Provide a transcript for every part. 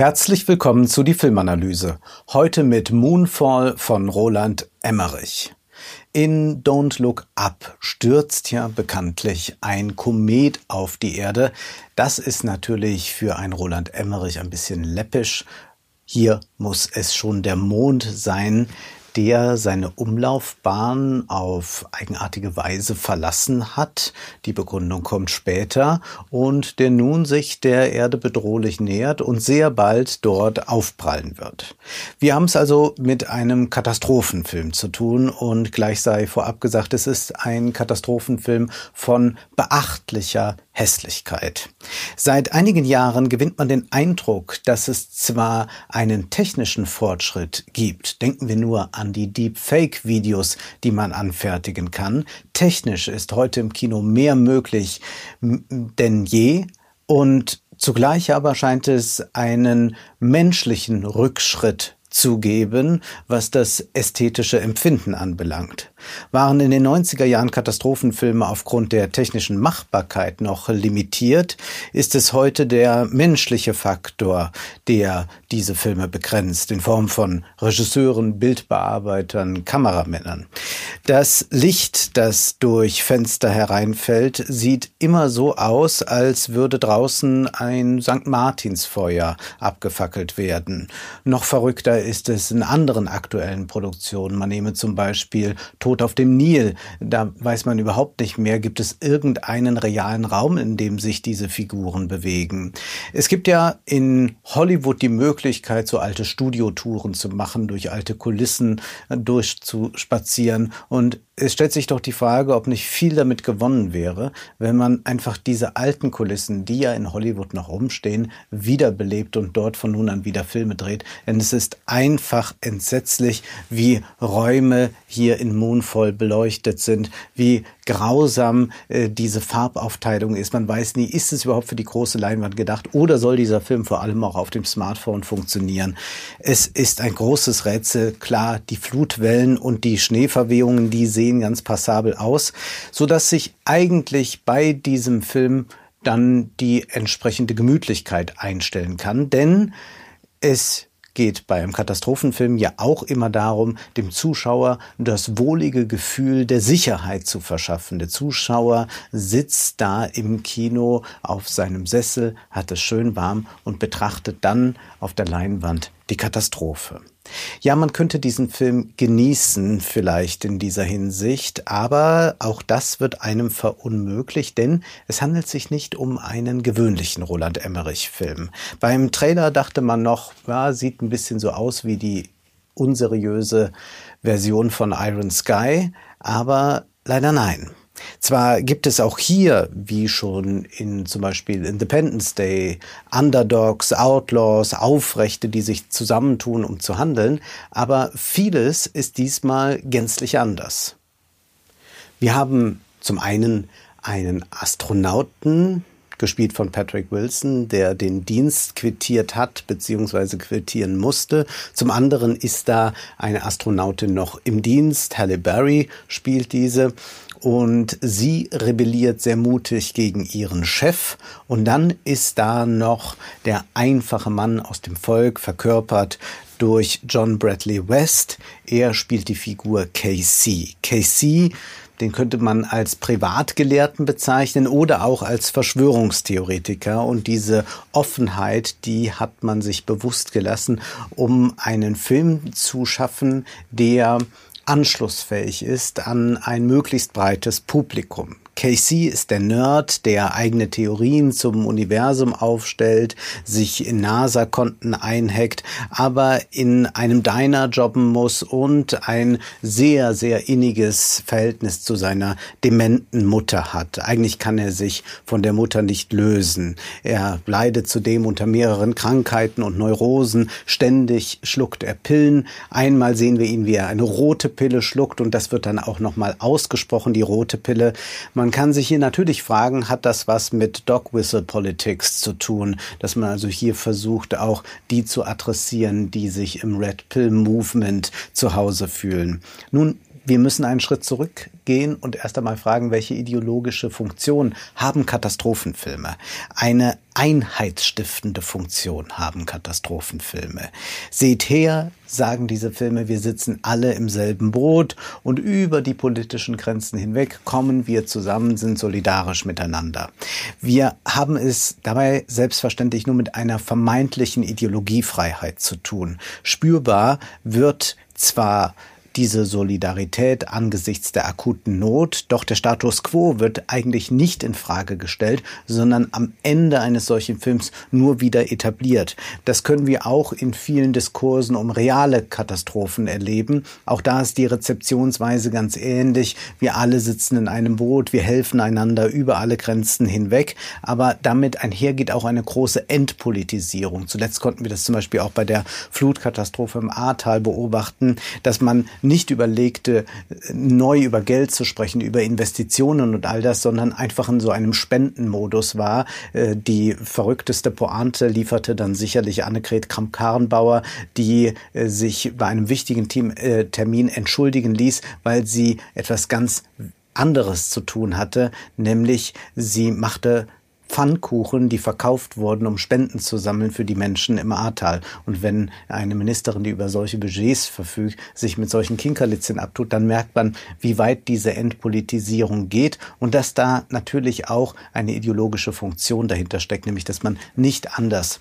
Herzlich willkommen zu die Filmanalyse. Heute mit Moonfall von Roland Emmerich. In Don't Look Up stürzt ja bekanntlich ein Komet auf die Erde. Das ist natürlich für ein Roland Emmerich ein bisschen läppisch. Hier muss es schon der Mond sein, der seine Umlaufbahn auf eigenartige Weise verlassen hat. Die Begründung kommt später und der nun sich der Erde bedrohlich nähert und sehr bald dort aufprallen wird. Wir haben es also mit einem Katastrophenfilm zu tun und gleich sei vorab gesagt, es ist ein Katastrophenfilm von beachtlicher Hässlichkeit. Seit einigen Jahren gewinnt man den Eindruck, dass es zwar einen technischen Fortschritt gibt, denken wir nur an die Deepfake-Videos, die man anfertigen kann. Technisch ist heute im Kino mehr möglich denn je und zugleich aber scheint es einen menschlichen Rückschritt zugeben, was das ästhetische Empfinden anbelangt. Waren in den 90er Jahren Katastrophenfilme aufgrund der technischen Machbarkeit noch limitiert, ist es heute der menschliche Faktor, der diese Filme begrenzt, in Form von Regisseuren, Bildbearbeitern, Kameramännern. Das Licht, das durch Fenster hereinfällt, sieht immer so aus, als würde draußen ein St. Martinsfeuer abgefackelt werden. Noch verrückter ist es in anderen aktuellen Produktionen. Man nehme zum Beispiel Tod auf dem Nil. Da weiß man überhaupt nicht mehr, gibt es irgendeinen realen Raum, in dem sich diese Figuren bewegen. Es gibt ja in Hollywood die Möglichkeit, so alte Studiotouren zu machen, durch alte Kulissen durchzuspazieren. Und es stellt sich doch die Frage, ob nicht viel damit gewonnen wäre, wenn man einfach diese alten Kulissen, die ja in Hollywood noch rumstehen, wiederbelebt und dort von nun an wieder Filme dreht. Denn es ist einfach entsetzlich, wie Räume hier in Moonfall beleuchtet sind, wie grausam äh, diese Farbaufteilung ist. Man weiß nie, ist es überhaupt für die große Leinwand gedacht oder soll dieser Film vor allem auch auf dem Smartphone funktionieren? Es ist ein großes Rätsel. Klar, die Flutwellen und die Schneeverwehungen, die sehen ganz passabel aus, so dass sich eigentlich bei diesem Film dann die entsprechende Gemütlichkeit einstellen kann, denn es geht bei einem Katastrophenfilm ja auch immer darum, dem Zuschauer das wohlige Gefühl der Sicherheit zu verschaffen. Der Zuschauer sitzt da im Kino auf seinem Sessel, hat es schön warm und betrachtet dann auf der Leinwand die Katastrophe. Ja, man könnte diesen Film genießen, vielleicht in dieser Hinsicht, aber auch das wird einem verunmöglicht, denn es handelt sich nicht um einen gewöhnlichen Roland Emmerich-Film. Beim Trailer dachte man noch, ja, sieht ein bisschen so aus wie die unseriöse Version von Iron Sky, aber leider nein. Zwar gibt es auch hier, wie schon in zum Beispiel Independence Day, Underdogs, Outlaws, Aufrechte, die sich zusammentun, um zu handeln, aber vieles ist diesmal gänzlich anders. Wir haben zum einen einen Astronauten, gespielt von Patrick Wilson, der den Dienst quittiert hat bzw. quittieren musste. Zum anderen ist da eine Astronautin noch im Dienst, Halle Berry spielt diese und sie rebelliert sehr mutig gegen ihren Chef und dann ist da noch der einfache Mann aus dem Volk verkörpert durch John Bradley West. Er spielt die Figur KC. KC den könnte man als Privatgelehrten bezeichnen oder auch als Verschwörungstheoretiker. Und diese Offenheit, die hat man sich bewusst gelassen, um einen Film zu schaffen, der anschlussfähig ist an ein möglichst breites Publikum. Casey ist der Nerd, der eigene Theorien zum Universum aufstellt, sich in NASA-Konten einhackt, aber in einem Diner jobben muss und ein sehr, sehr inniges Verhältnis zu seiner dementen Mutter hat. Eigentlich kann er sich von der Mutter nicht lösen. Er leidet zudem unter mehreren Krankheiten und Neurosen. Ständig schluckt er Pillen. Einmal sehen wir ihn, wie er eine rote Pille schluckt und das wird dann auch nochmal ausgesprochen, die rote Pille. Man man kann sich hier natürlich fragen, hat das was mit Dog Whistle Politics zu tun, dass man also hier versucht, auch die zu adressieren, die sich im Red Pill Movement zu Hause fühlen. Nun, wir müssen einen Schritt zurückgehen und erst einmal fragen, welche ideologische Funktion haben Katastrophenfilme? Eine einheitsstiftende Funktion haben Katastrophenfilme. Seht her, sagen diese Filme, wir sitzen alle im selben Boot und über die politischen Grenzen hinweg kommen wir zusammen, sind solidarisch miteinander. Wir haben es dabei selbstverständlich nur mit einer vermeintlichen Ideologiefreiheit zu tun. Spürbar wird zwar diese Solidarität angesichts der akuten Not, doch der Status quo wird eigentlich nicht in Frage gestellt, sondern am Ende eines solchen Films nur wieder etabliert. Das können wir auch in vielen Diskursen um reale Katastrophen erleben. Auch da ist die Rezeptionsweise ganz ähnlich. Wir alle sitzen in einem Boot, wir helfen einander über alle Grenzen hinweg, aber damit einhergeht auch eine große Entpolitisierung. Zuletzt konnten wir das zum Beispiel auch bei der Flutkatastrophe im Ahrtal beobachten, dass man nicht überlegte, neu über Geld zu sprechen, über Investitionen und all das, sondern einfach in so einem Spendenmodus war. Äh, die verrückteste Pointe lieferte dann sicherlich Annegret Kramp-Karrenbauer, die äh, sich bei einem wichtigen äh, Termin entschuldigen ließ, weil sie etwas ganz anderes zu tun hatte, nämlich sie machte Pfannkuchen, die verkauft wurden, um Spenden zu sammeln für die Menschen im Ahrtal. Und wenn eine Ministerin, die über solche Budgets verfügt, sich mit solchen Kinkerlitzchen abtut, dann merkt man, wie weit diese Entpolitisierung geht und dass da natürlich auch eine ideologische Funktion dahinter steckt, nämlich dass man nicht anders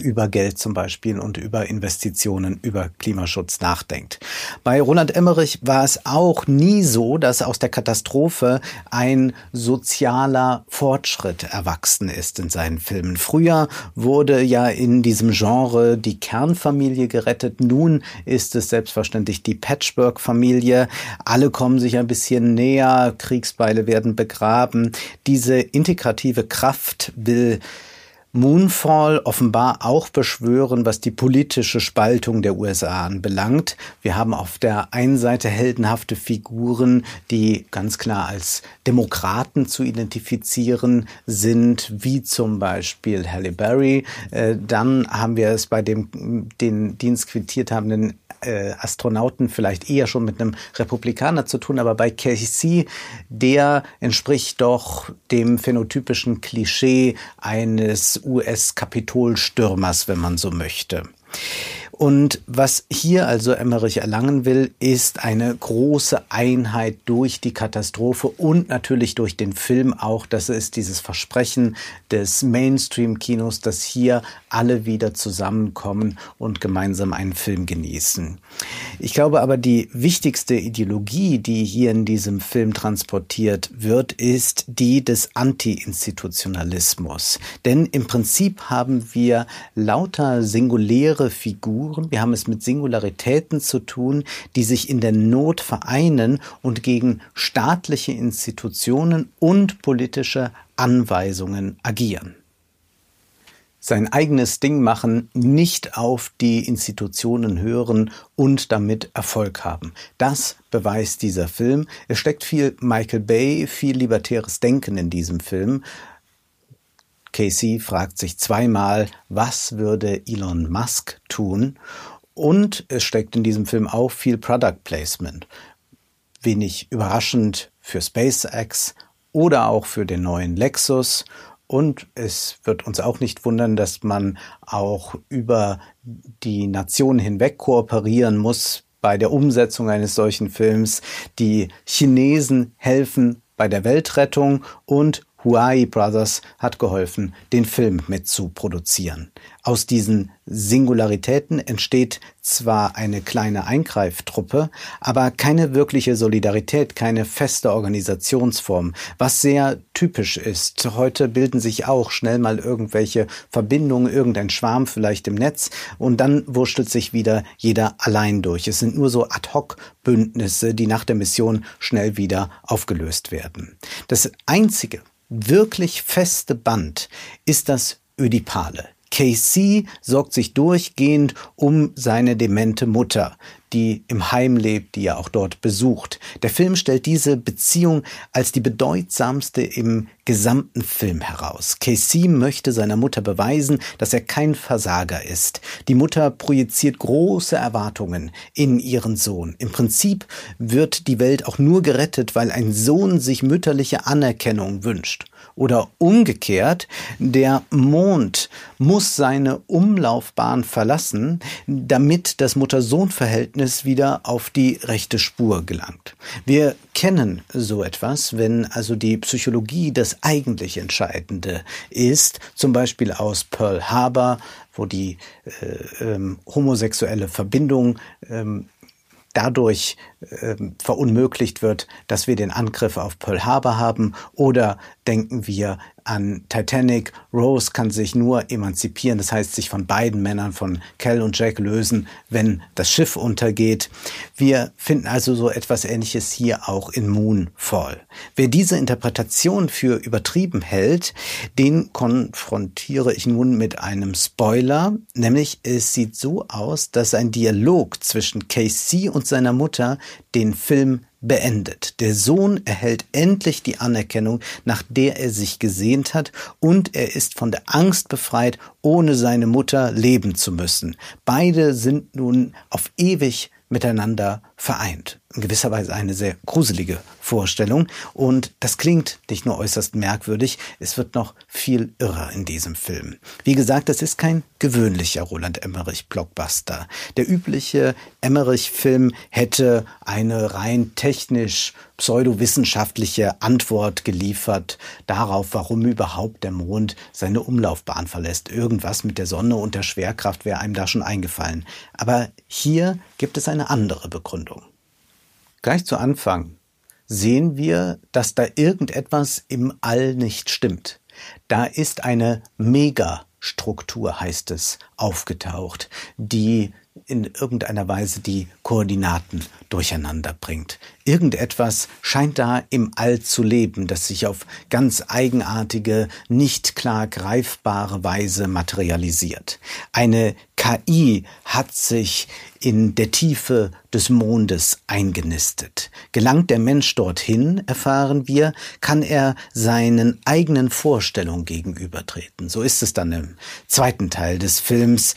über Geld zum Beispiel und über Investitionen, über Klimaschutz nachdenkt. Bei Roland Emmerich war es auch nie so, dass aus der Katastrophe ein sozialer Fortschritt erwachsen ist in seinen Filmen. Früher wurde ja in diesem Genre die Kernfamilie gerettet. Nun ist es selbstverständlich die Patchwork-Familie. Alle kommen sich ein bisschen näher. Kriegsbeile werden begraben. Diese integrative Kraft will Moonfall offenbar auch beschwören, was die politische Spaltung der USA anbelangt. Wir haben auf der einen Seite heldenhafte Figuren, die ganz klar als Demokraten zu identifizieren sind, wie zum Beispiel Halle Berry. Äh, dann haben wir es bei dem den Dienst quittiert habenden äh, Astronauten vielleicht eher schon mit einem Republikaner zu tun, aber bei Casey, der entspricht doch dem phänotypischen Klischee eines US-Kapitolstürmers, wenn man so möchte. Und was hier also Emmerich erlangen will, ist eine große Einheit durch die Katastrophe und natürlich durch den Film auch. Das ist dieses Versprechen des Mainstream-Kinos, dass hier alle wieder zusammenkommen und gemeinsam einen Film genießen. Ich glaube aber, die wichtigste Ideologie, die hier in diesem Film transportiert wird, ist die des Anti-Institutionalismus. Denn im Prinzip haben wir lauter singuläre Figuren, wir haben es mit Singularitäten zu tun, die sich in der Not vereinen und gegen staatliche Institutionen und politische Anweisungen agieren sein eigenes Ding machen, nicht auf die Institutionen hören und damit Erfolg haben. Das beweist dieser Film. Es steckt viel Michael Bay, viel libertäres Denken in diesem Film. Casey fragt sich zweimal, was würde Elon Musk tun? Und es steckt in diesem Film auch viel Product Placement. Wenig überraschend für SpaceX oder auch für den neuen Lexus und es wird uns auch nicht wundern, dass man auch über die Nationen hinweg kooperieren muss bei der Umsetzung eines solchen Films. Die Chinesen helfen bei der Weltrettung und Huai Brothers hat geholfen, den Film mit zu produzieren. Aus diesen Singularitäten entsteht zwar eine kleine Eingreiftruppe, aber keine wirkliche Solidarität, keine feste Organisationsform, was sehr typisch ist. Heute bilden sich auch schnell mal irgendwelche Verbindungen, irgendein Schwarm vielleicht im Netz und dann wurschtelt sich wieder jeder allein durch. Es sind nur so Ad-hoc-Bündnisse, die nach der Mission schnell wieder aufgelöst werden. Das einzige wirklich feste Band ist das Ödipale. KC sorgt sich durchgehend um seine demente Mutter, die im Heim lebt, die er auch dort besucht. Der Film stellt diese Beziehung als die bedeutsamste im gesamten Film heraus. Casey möchte seiner Mutter beweisen, dass er kein Versager ist. Die Mutter projiziert große Erwartungen in ihren Sohn. Im Prinzip wird die Welt auch nur gerettet, weil ein Sohn sich mütterliche Anerkennung wünscht. Oder umgekehrt, der Mond muss seine Umlaufbahn verlassen, damit das Mutter-Sohn-Verhältnis wieder auf die rechte Spur gelangt. Wir kennen so etwas, wenn also die Psychologie das eigentlich Entscheidende ist, zum Beispiel aus Pearl Harbor, wo die äh, ähm, homosexuelle Verbindung ähm, dadurch äh, verunmöglicht wird, dass wir den Angriff auf Pearl Harbor haben oder denken wir an Titanic. Rose kann sich nur emanzipieren, das heißt sich von beiden Männern, von Cal und Jack lösen, wenn das Schiff untergeht. Wir finden also so etwas Ähnliches hier auch in Moonfall. Wer diese Interpretation für übertrieben hält, den konfrontiere ich nun mit einem Spoiler, nämlich es sieht so aus, dass ein Dialog zwischen Casey und seiner Mutter den Film beendet. Der Sohn erhält endlich die Anerkennung, nach der er sich gesehnt hat, und er ist von der Angst befreit, ohne seine Mutter leben zu müssen. Beide sind nun auf ewig miteinander vereint in gewisser Weise eine sehr gruselige Vorstellung. Und das klingt nicht nur äußerst merkwürdig, es wird noch viel irrer in diesem Film. Wie gesagt, es ist kein gewöhnlicher Roland Emmerich-Blockbuster. Der übliche Emmerich-Film hätte eine rein technisch pseudowissenschaftliche Antwort geliefert darauf, warum überhaupt der Mond seine Umlaufbahn verlässt. Irgendwas mit der Sonne und der Schwerkraft wäre einem da schon eingefallen. Aber hier gibt es eine andere Begründung. Gleich zu Anfang sehen wir, dass da irgendetwas im All nicht stimmt. Da ist eine Megastruktur, heißt es, aufgetaucht, die in irgendeiner Weise die Koordinaten durcheinander bringt. Irgendetwas scheint da im All zu leben, das sich auf ganz eigenartige, nicht klar greifbare Weise materialisiert. Eine KI hat sich in der Tiefe des Mondes eingenistet. Gelangt der Mensch dorthin, erfahren wir, kann er seinen eigenen Vorstellungen gegenübertreten. So ist es dann im zweiten Teil des Films.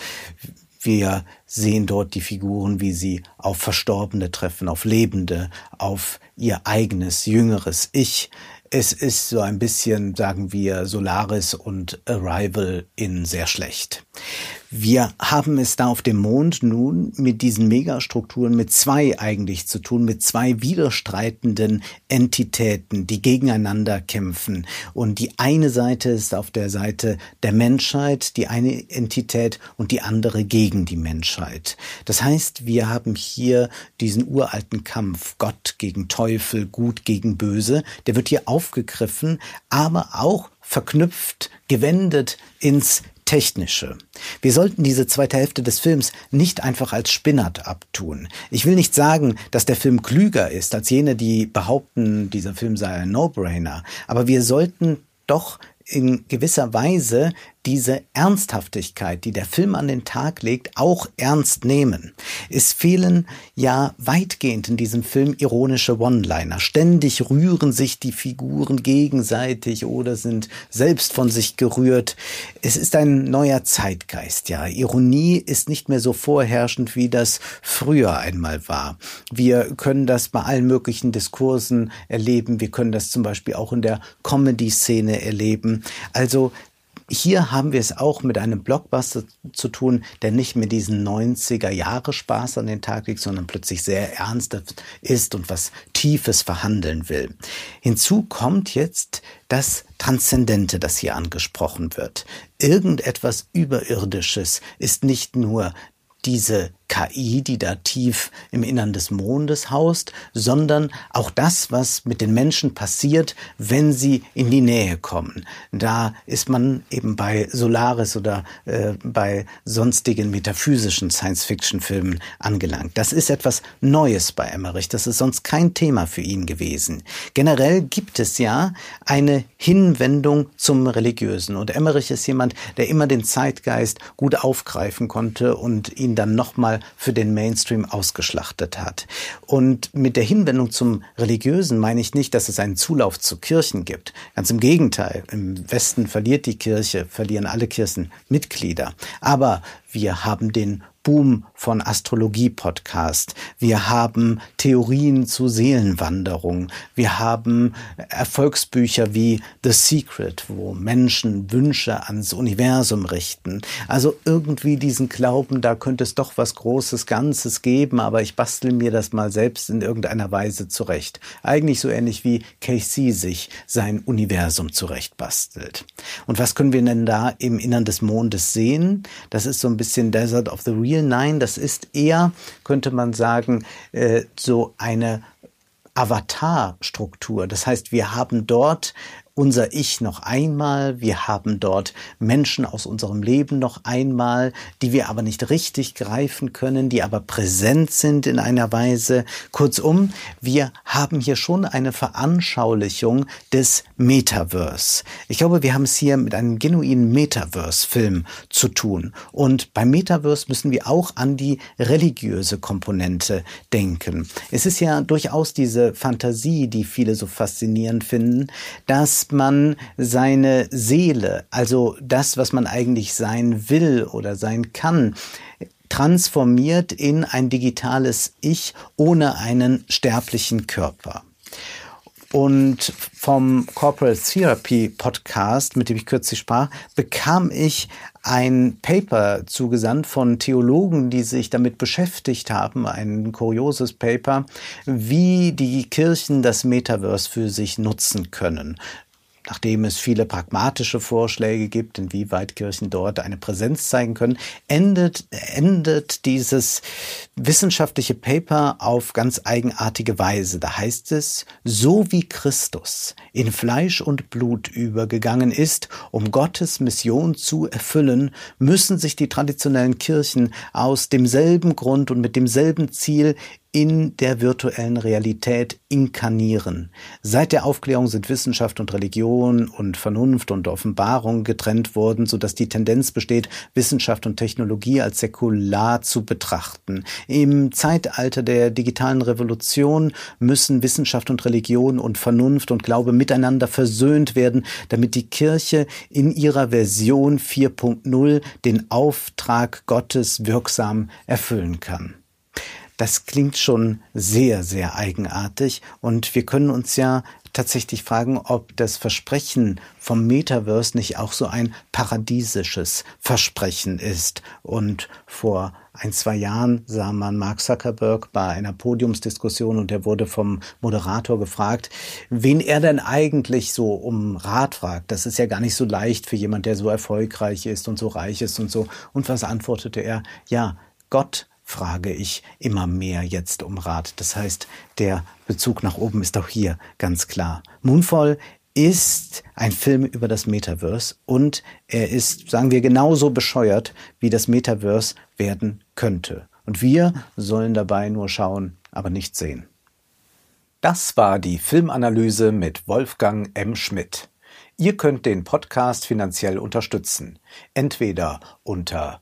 Wir sehen dort die Figuren, wie sie auf Verstorbene treffen, auf Lebende, auf ihr eigenes, jüngeres Ich. Es ist so ein bisschen, sagen wir, Solaris und Arrival in sehr schlecht. Wir haben es da auf dem Mond nun mit diesen Megastrukturen mit zwei eigentlich zu tun, mit zwei widerstreitenden Entitäten, die gegeneinander kämpfen. Und die eine Seite ist auf der Seite der Menschheit, die eine Entität und die andere gegen die Menschheit. Das heißt, wir haben hier diesen uralten Kampf, Gott gegen Teufel, Gut gegen Böse, der wird hier aufgegriffen, aber auch verknüpft, gewendet ins Technische. Wir sollten diese zweite Hälfte des Films nicht einfach als Spinnert abtun. Ich will nicht sagen, dass der Film klüger ist als jene, die behaupten, dieser Film sei ein No-Brainer, aber wir sollten doch in gewisser Weise diese Ernsthaftigkeit, die der Film an den Tag legt, auch ernst nehmen. Es fehlen ja weitgehend in diesem Film ironische One-Liner. Ständig rühren sich die Figuren gegenseitig oder sind selbst von sich gerührt. Es ist ein neuer Zeitgeist, ja. Ironie ist nicht mehr so vorherrschend, wie das früher einmal war. Wir können das bei allen möglichen Diskursen erleben. Wir können das zum Beispiel auch in der Comedy-Szene erleben. Also hier haben wir es auch mit einem Blockbuster zu tun, der nicht mit diesen 90er Jahre Spaß an den Tag legt, sondern plötzlich sehr ernsthaft ist und was Tiefes verhandeln will. Hinzu kommt jetzt das Transzendente, das hier angesprochen wird. Irgendetwas Überirdisches ist nicht nur diese KI, die da tief im Innern des Mondes haust, sondern auch das, was mit den Menschen passiert, wenn sie in die Nähe kommen. Da ist man eben bei Solaris oder äh, bei sonstigen metaphysischen Science-Fiction-Filmen angelangt. Das ist etwas Neues bei Emmerich. Das ist sonst kein Thema für ihn gewesen. Generell gibt es ja eine Hinwendung zum Religiösen. Und Emmerich ist jemand, der immer den Zeitgeist gut aufgreifen konnte und ihn dann nochmal mal für den Mainstream ausgeschlachtet hat. Und mit der Hinwendung zum Religiösen meine ich nicht, dass es einen Zulauf zu Kirchen gibt. Ganz im Gegenteil. Im Westen verliert die Kirche, verlieren alle Kirchen Mitglieder. Aber wir haben den Boom von Astrologie-Podcast. Wir haben Theorien zu Seelenwanderung. Wir haben Erfolgsbücher wie The Secret, wo Menschen Wünsche ans Universum richten. Also irgendwie diesen Glauben, da könnte es doch was Großes, Ganzes geben, aber ich bastel mir das mal selbst in irgendeiner Weise zurecht. Eigentlich so ähnlich wie KC sich sein Universum zurechtbastelt. Und was können wir denn da im Innern des Mondes sehen? Das ist so ein bisschen Desert of the Real. Nein, das ist eher, könnte man sagen, äh, so eine Avatarstruktur. Das heißt, wir haben dort unser Ich noch einmal, wir haben dort Menschen aus unserem Leben noch einmal, die wir aber nicht richtig greifen können, die aber präsent sind in einer Weise. Kurzum, wir haben hier schon eine Veranschaulichung des Metaverse. Ich glaube, wir haben es hier mit einem genuinen Metaverse-Film zu tun. Und beim Metaverse müssen wir auch an die religiöse Komponente denken. Es ist ja durchaus diese Fantasie, die viele so faszinierend finden, dass man seine Seele, also das, was man eigentlich sein will oder sein kann, transformiert in ein digitales Ich ohne einen sterblichen Körper. Und vom Corporal Therapy Podcast, mit dem ich kürzlich sprach, bekam ich ein Paper zugesandt von Theologen, die sich damit beschäftigt haben, ein kurioses Paper, wie die Kirchen das Metaverse für sich nutzen können nachdem es viele pragmatische Vorschläge gibt, inwieweit Kirchen dort eine Präsenz zeigen können, endet, endet dieses wissenschaftliche Paper auf ganz eigenartige Weise. Da heißt es, so wie Christus in Fleisch und Blut übergegangen ist, um Gottes Mission zu erfüllen, müssen sich die traditionellen Kirchen aus demselben Grund und mit demselben Ziel in der virtuellen Realität inkarnieren. Seit der Aufklärung sind Wissenschaft und Religion und Vernunft und Offenbarung getrennt worden, so dass die Tendenz besteht, Wissenschaft und Technologie als säkular zu betrachten. Im Zeitalter der digitalen Revolution müssen Wissenschaft und Religion und Vernunft und Glaube miteinander versöhnt werden, damit die Kirche in ihrer Version 4.0 den Auftrag Gottes wirksam erfüllen kann. Das klingt schon sehr, sehr eigenartig und wir können uns ja tatsächlich fragen, ob das Versprechen vom Metaverse nicht auch so ein paradiesisches Versprechen ist. Und vor ein, zwei Jahren sah man Mark Zuckerberg bei einer Podiumsdiskussion und er wurde vom Moderator gefragt, wen er denn eigentlich so um Rat fragt. Das ist ja gar nicht so leicht für jemand, der so erfolgreich ist und so reich ist und so. Und was antwortete er? Ja, Gott frage ich immer mehr jetzt um Rat. Das heißt, der Bezug nach oben ist auch hier ganz klar. Moonfall ist ein Film über das Metaverse und er ist, sagen wir, genauso bescheuert, wie das Metaverse werden könnte. Und wir sollen dabei nur schauen, aber nicht sehen. Das war die Filmanalyse mit Wolfgang M. Schmidt. Ihr könnt den Podcast finanziell unterstützen. Entweder unter